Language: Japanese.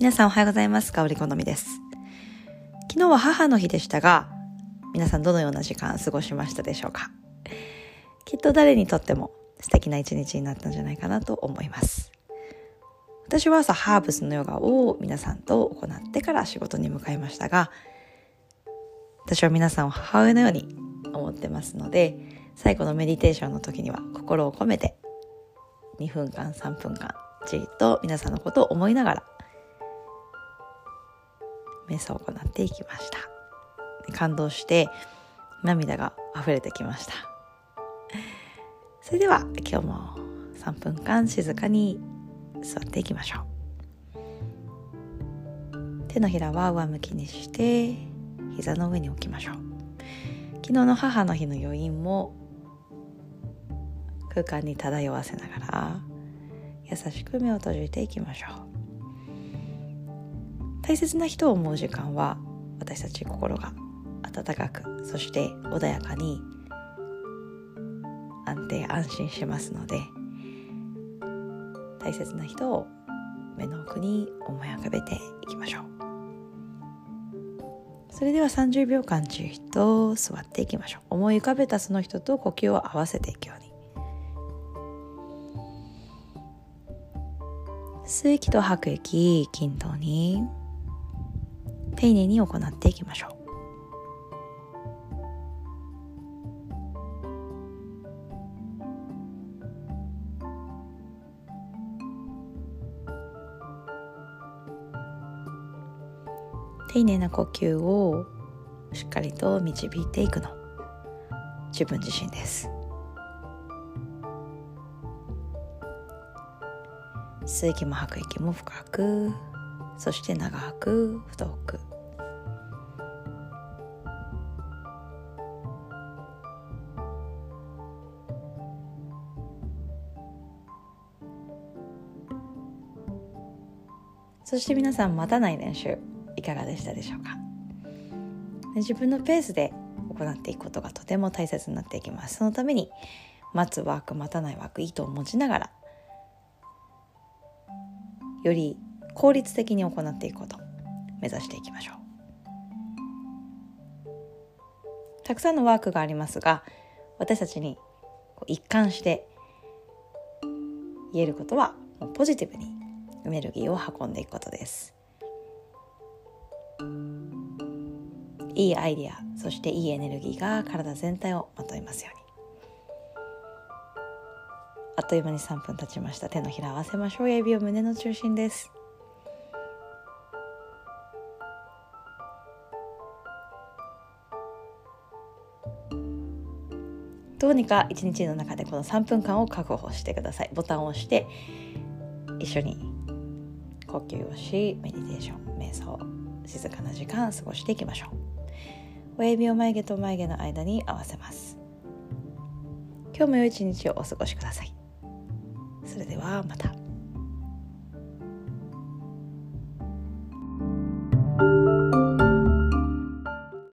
皆さんおはようございます。香り好みです。昨日は母の日でしたが、皆さんどのような時間過ごしましたでしょうかきっと誰にとっても素敵な一日になったんじゃないかなと思います。私は朝ハーブスのヨガを皆さんと行ってから仕事に向かいましたが、私は皆さんを母親のように思ってますので、最後のメディテーションの時には心を込めて2分間3分間じっと皆さんのことを思いながら瞑想を行っていきました。感動して涙が溢れてきました。それでは今日も3分間静かに座っていきましょう。手のひらは上向きにして膝の上に置きましょう。昨日の母の日の余韻も空間に漂わせながら優しく目を閉じていきましょう。大切な人を思う時間は私たち心が温かくそして穏やかに安定安心しますので大切な人を目の奥に思い浮かべていきましょう。それでは30秒間じっと座っていきましょう。思い浮かべたその人と呼吸を合わせていくように。吸う息と吐く息均等に。丁寧に行っていきましょう。丁寧な呼吸をしっかりと導いていくの。自分自身です。吸う息も吐く息も深く。そして長く太く。そして皆さん待たない練習いかがでしたでしょうか？自分のペースで行っていくことがとても大切になっていきます。そのために待つワーク待たないワーク糸を持ちながらより効率的に行っていくこと。を目指していきましょう。たくさんのワークがありますが私たちに一貫して言えることはポジティブにエネルギーを運んでいくことです。いいアイディアそしていいエネルギーが体全体をまといますように。あっという間に3分経ちました。手のひら合わせましょう。指を胸の中心です。どうにか一日の中でこの3分間を確保してください。ボタンを押して一緒に呼吸をしメディテーション瞑想静かな時間過ごしていきましょう。親指を眉毛と眉毛の間に合わせます。今日も良い一日をお過ごしください。それではまた。